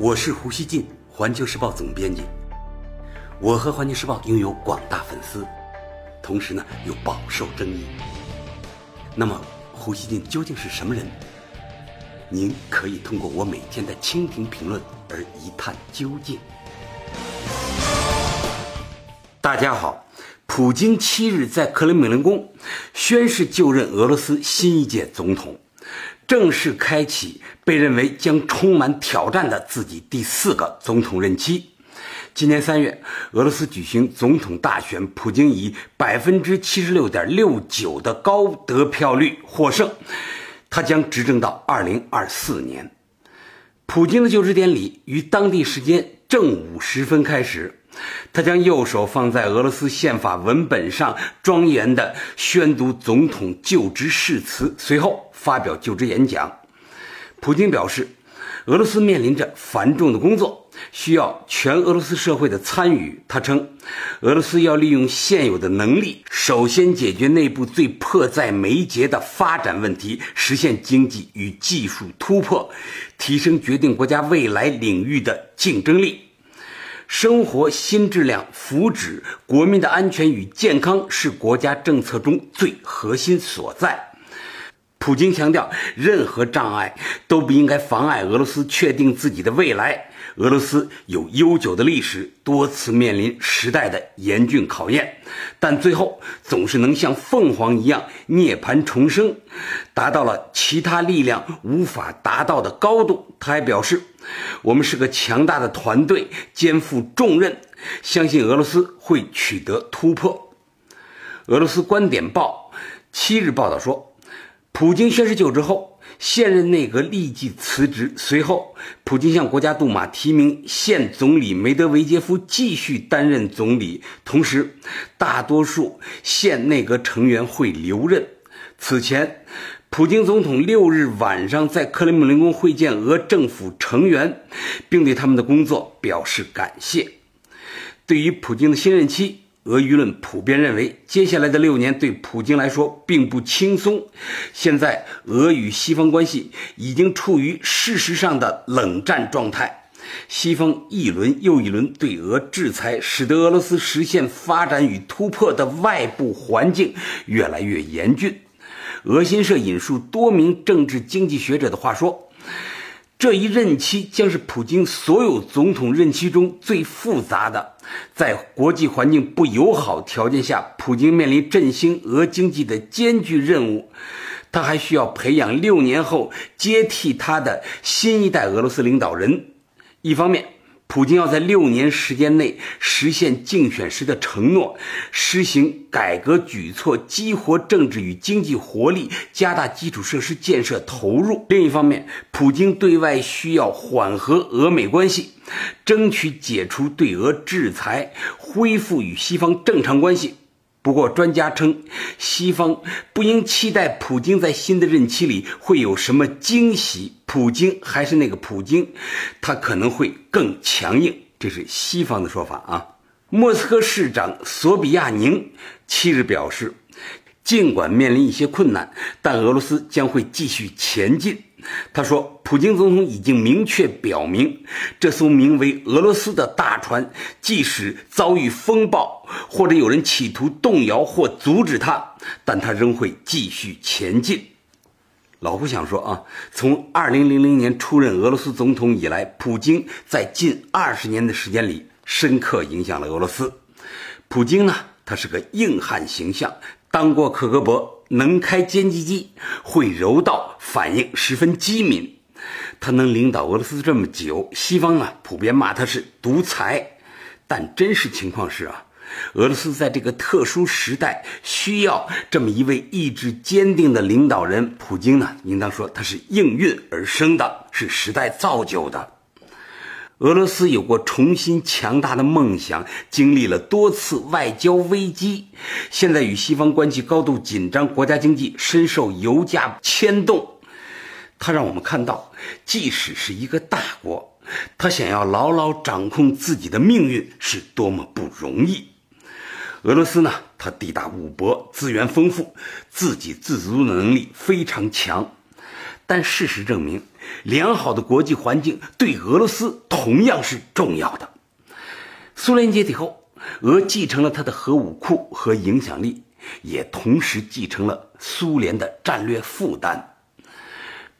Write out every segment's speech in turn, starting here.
我是胡锡进，环球时报总编辑。我和环球时报拥有广大粉丝，同时呢又饱受争议。那么，胡锡进究竟是什么人？您可以通过我每天的蜻蜓评论而一探究竟。大家好，普京七日在克里姆林宫宣誓就任俄罗斯新一届总统。正式开启被认为将充满挑战的自己第四个总统任期。今年三月，俄罗斯举行总统大选，普京以百分之七十六点六九的高得票率获胜，他将执政到二零二四年。普京的就职典礼于当地时间正午时分开始。他将右手放在俄罗斯宪法文本上，庄严地宣读总统就职誓词，随后发表就职演讲。普京表示，俄罗斯面临着繁重的工作，需要全俄罗斯社会的参与。他称，俄罗斯要利用现有的能力，首先解决内部最迫在眉睫的发展问题，实现经济与技术突破，提升决定国家未来领域的竞争力。生活新质量、福祉、国民的安全与健康是国家政策中最核心所在。普京强调，任何障碍都不应该妨碍俄罗斯确定自己的未来。俄罗斯有悠久的历史，多次面临时代的严峻考验，但最后总是能像凤凰一样涅槃重生，达到了其他力量无法达到的高度。他还表示。我们是个强大的团队，肩负重任，相信俄罗斯会取得突破。俄罗斯观点报七日报道说，普京宣誓就职后，现任内阁立即辞职。随后，普京向国家杜马提名现总理梅德韦杰夫继续担任总理，同时，大多数现内阁成员会留任。此前。普京总统六日晚上在克里姆林宫会见俄政府成员，并对他们的工作表示感谢。对于普京的新任期，俄舆论普遍认为，接下来的六年对普京来说并不轻松。现在，俄与西方关系已经处于事实上的冷战状态，西方一轮又一轮对俄制裁，使得俄罗斯实现发展与突破的外部环境越来越严峻。俄新社引述多名政治经济学者的话说：“这一任期将是普京所有总统任期中最复杂的。在国际环境不友好条件下，普京面临振兴俄经济的艰巨任务。他还需要培养六年后接替他的新一代俄罗斯领导人。一方面，”普京要在六年时间内实现竞选时的承诺，实行改革举措，激活政治与经济活力，加大基础设施建设投入。另一方面，普京对外需要缓和俄美关系，争取解除对俄制裁，恢复与西方正常关系。不过，专家称，西方不应期待普京在新的任期里会有什么惊喜。普京还是那个普京，他可能会更强硬。这是西方的说法啊。莫斯科市长索比亚宁七日表示，尽管面临一些困难，但俄罗斯将会继续前进。他说：“普京总统已经明确表明，这艘名为俄罗斯的大船，即使遭遇风暴，或者有人企图动摇或阻止它，但它仍会继续前进。”老胡想说啊，从2000年出任俄罗斯总统以来，普京在近二十年的时间里深刻影响了俄罗斯。普京呢，他是个硬汉形象，当过克格勃。能开歼击机，会柔道，反应十分机敏。他能领导俄罗斯这么久，西方啊普遍骂他是独裁，但真实情况是啊，俄罗斯在这个特殊时代需要这么一位意志坚定的领导人。普京呢，应当说他是应运而生的，是时代造就的。俄罗斯有过重新强大的梦想，经历了多次外交危机，现在与西方关系高度紧张，国家经济深受油价牵动。它让我们看到，即使是一个大国，他想要牢牢掌控自己的命运是多么不容易。俄罗斯呢，它地大物博，资源丰富，自给自足的能力非常强。但事实证明，良好的国际环境对俄罗斯同样是重要的。苏联解体后，俄继承了他的核武库和影响力，也同时继承了苏联的战略负担。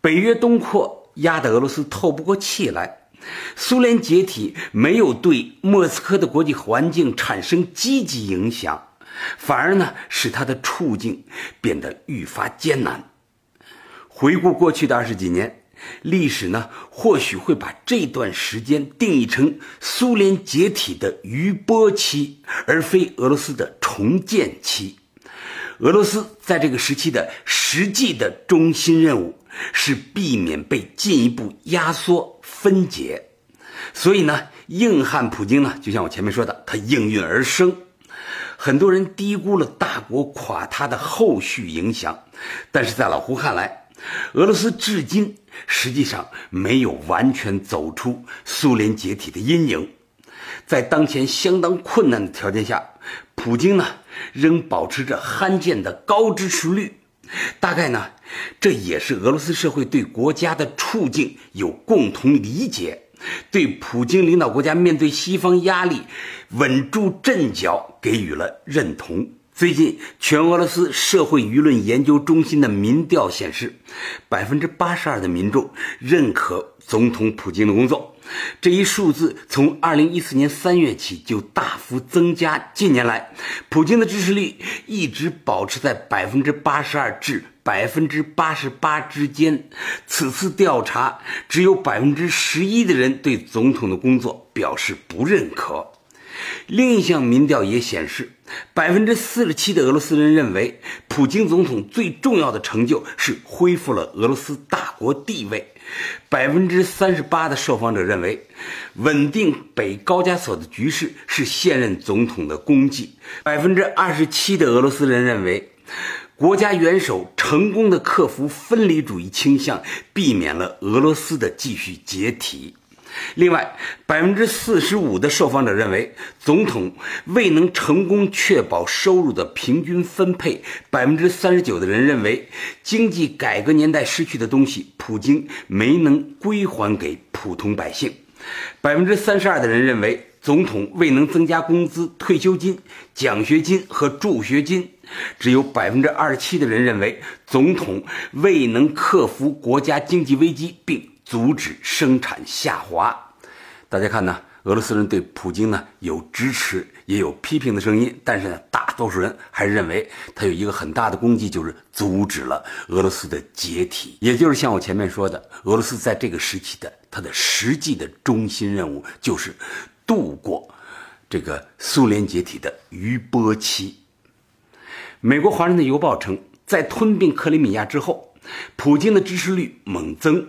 北约东扩压得俄罗斯透不过气来，苏联解体没有对莫斯科的国际环境产生积极影响。反而呢，使他的处境变得愈发艰难。回顾过去的二十几年，历史呢，或许会把这段时间定义成苏联解体的余波期，而非俄罗斯的重建期。俄罗斯在这个时期的实际的中心任务是避免被进一步压缩分解。所以呢，硬汉普京呢，就像我前面说的，他应运而生。很多人低估了大国垮塌的后续影响，但是在老胡看来，俄罗斯至今实际上没有完全走出苏联解体的阴影。在当前相当困难的条件下，普京呢仍保持着罕见的高支持率。大概呢，这也是俄罗斯社会对国家的处境有共同理解。对普京领导国家面对西方压力稳住阵脚给予了认同。最近，全俄罗斯社会舆论研究中心的民调显示，百分之八十二的民众认可总统普京的工作。这一数字从二零一四年三月起就大幅增加。近年来，普京的支持率一直保持在百分之八十二至。百分之八十八之间，此次调查只有百分之十一的人对总统的工作表示不认可。另一项民调也显示，百分之四十七的俄罗斯人认为，普京总统最重要的成就是恢复了俄罗斯大国地位。百分之三十八的受访者认为，稳定北高加索的局势是现任总统的功绩。百分之二十七的俄罗斯人认为。国家元首成功的克服分离主义倾向，避免了俄罗斯的继续解体。另外，百分之四十五的受访者认为，总统未能成功确保收入的平均分配；百分之三十九的人认为，经济改革年代失去的东西，普京没能归还给普通百姓；百分之三十二的人认为。总统未能增加工资、退休金、奖学金和助学金，只有百分之二十七的人认为总统未能克服国家经济危机并阻止生产下滑。大家看呢，俄罗斯人对普京呢有支持也有批评的声音，但是呢，大多数人还是认为他有一个很大的功绩，就是阻止了俄罗斯的解体。也就是像我前面说的，俄罗斯在这个时期的它的实际的中心任务就是。度过这个苏联解体的余波期。美国《华盛顿邮报》称，在吞并克里米亚之后，普京的支持率猛增。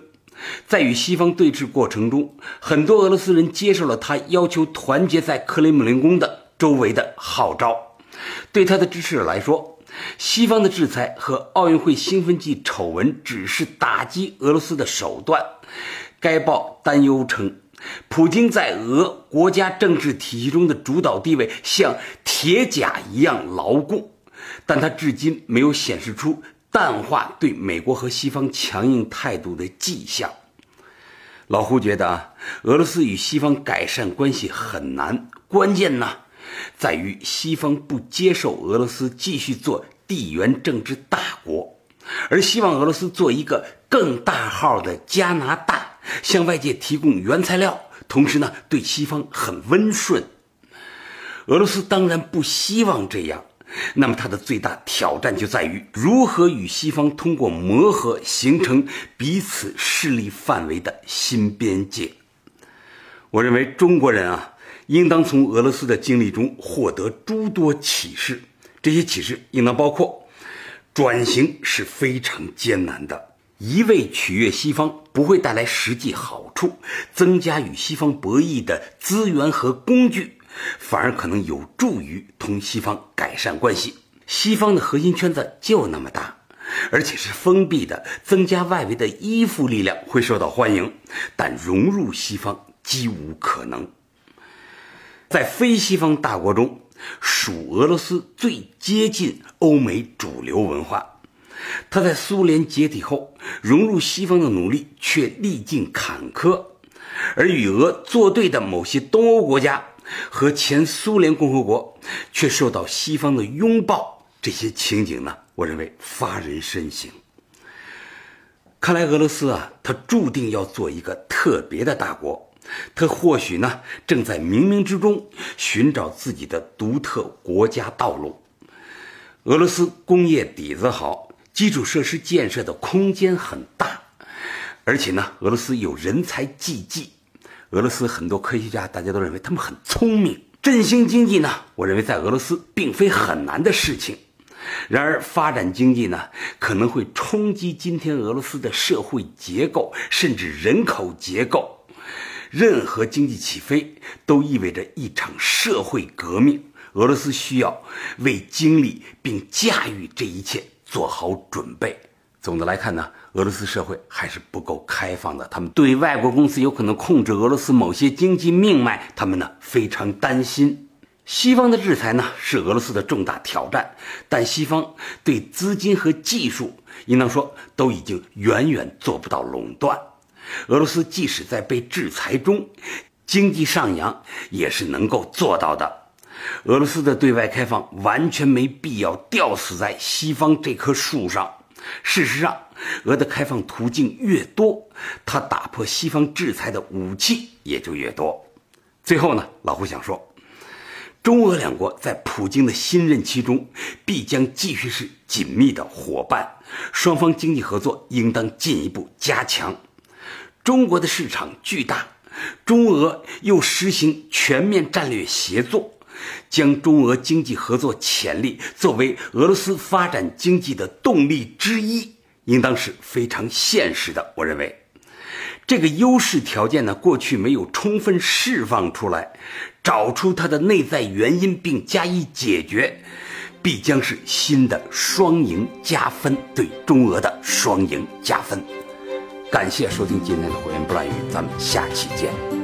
在与西方对峙过程中，很多俄罗斯人接受了他要求团结在克里姆林宫的周围的号召。对他的支持者来说，西方的制裁和奥运会兴奋剂丑闻只是打击俄罗斯的手段。该报担忧称。普京在俄国家政治体系中的主导地位像铁甲一样牢固，但他至今没有显示出淡化对美国和西方强硬态度的迹象。老胡觉得啊，俄罗斯与西方改善关系很难，关键呢在于西方不接受俄罗斯继续做地缘政治大国，而希望俄罗斯做一个更大号的加拿大。向外界提供原材料，同时呢，对西方很温顺。俄罗斯当然不希望这样，那么它的最大挑战就在于如何与西方通过磨合，形成彼此势力范围的新边界。我认为中国人啊，应当从俄罗斯的经历中获得诸多启示。这些启示应当包括：转型是非常艰难的。一味取悦西方不会带来实际好处，增加与西方博弈的资源和工具，反而可能有助于同西方改善关系。西方的核心圈子就那么大，而且是封闭的，增加外围的依附力量会受到欢迎，但融入西方几无可能。在非西方大国中，属俄罗斯最接近欧美主流文化。他在苏联解体后融入西方的努力却历尽坎坷，而与俄作对的某些东欧国家和前苏联共和国却受到西方的拥抱，这些情景呢，我认为发人深省。看来俄罗斯啊，它注定要做一个特别的大国，它或许呢正在冥冥之中寻找自己的独特国家道路。俄罗斯工业底子好，基础设施建设的空间很大，而且呢，俄罗斯有人才济济。俄罗斯很多科学家大家都认为他们很聪明，振兴经济呢，我认为在俄罗斯并非很难的事情。然而，发展经济呢，可能会冲击今天俄罗斯的社会结构，甚至人口结构。任何经济起飞都意味着一场社会革命。俄罗斯需要为经历并驾驭这一切做好准备。总的来看呢，俄罗斯社会还是不够开放的。他们对外国公司有可能控制俄罗斯某些经济命脉，他们呢非常担心。西方的制裁呢是俄罗斯的重大挑战，但西方对资金和技术，应当说都已经远远做不到垄断。俄罗斯即使在被制裁中，经济上扬也是能够做到的。俄罗斯的对外开放完全没必要吊死在西方这棵树上。事实上，俄的开放途径越多，它打破西方制裁的武器也就越多。最后呢，老胡想说。中俄两国在普京的新任期中必将继续是紧密的伙伴，双方经济合作应当进一步加强。中国的市场巨大，中俄又实行全面战略协作，将中俄经济合作潜力作为俄罗斯发展经济的动力之一，应当是非常现实的。我认为。这个优势条件呢，过去没有充分释放出来，找出它的内在原因并加以解决，必将是新的双赢加分，对中俄的双赢加分。感谢收听今天的火焰不乱语，咱们下期见。